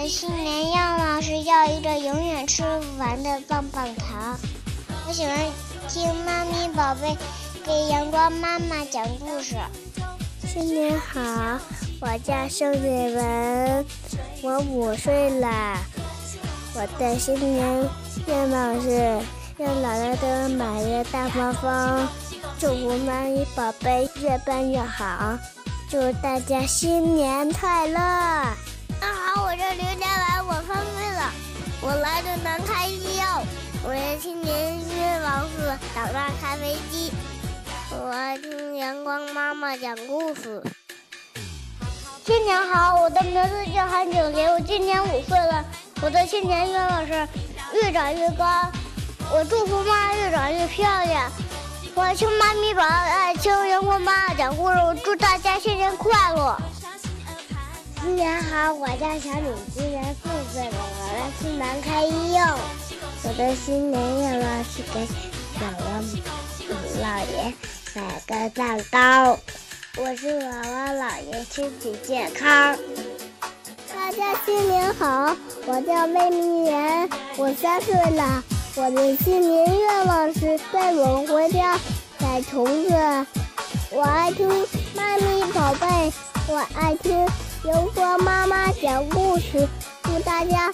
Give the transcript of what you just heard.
的新年愿望是要一个永远吃不完的棒棒糖。我喜欢听妈咪宝贝给阳光妈妈讲故事。新年好，我叫盛雪文，我五岁了。我的新年愿望是让姥姥给我买一个大黄蜂。祝福妈咪宝贝越办越好，祝大家新年快乐！我来自南开医药。我的新年愿望是长大开飞机。我爱听阳光妈妈讲故事。新年好，我的名字叫韩景林，我今年五岁了。我的新年愿望是越长越高。我祝福妈妈越长越漂亮。我爱听妈咪宝爱听阳光妈妈讲故事。我祝大家新年快乐。新年好，我叫小李，今年四岁了，我来自南开医用。我的新年愿望是给姥姥姥爷买个蛋糕。我是姥姥姥爷身体健康。大家新年好，我叫魏明媛，我三岁了。我的新年愿望是带我回家逮虫子。我爱听妈咪宝贝，我爱听阳光妈妈讲故事。祝大家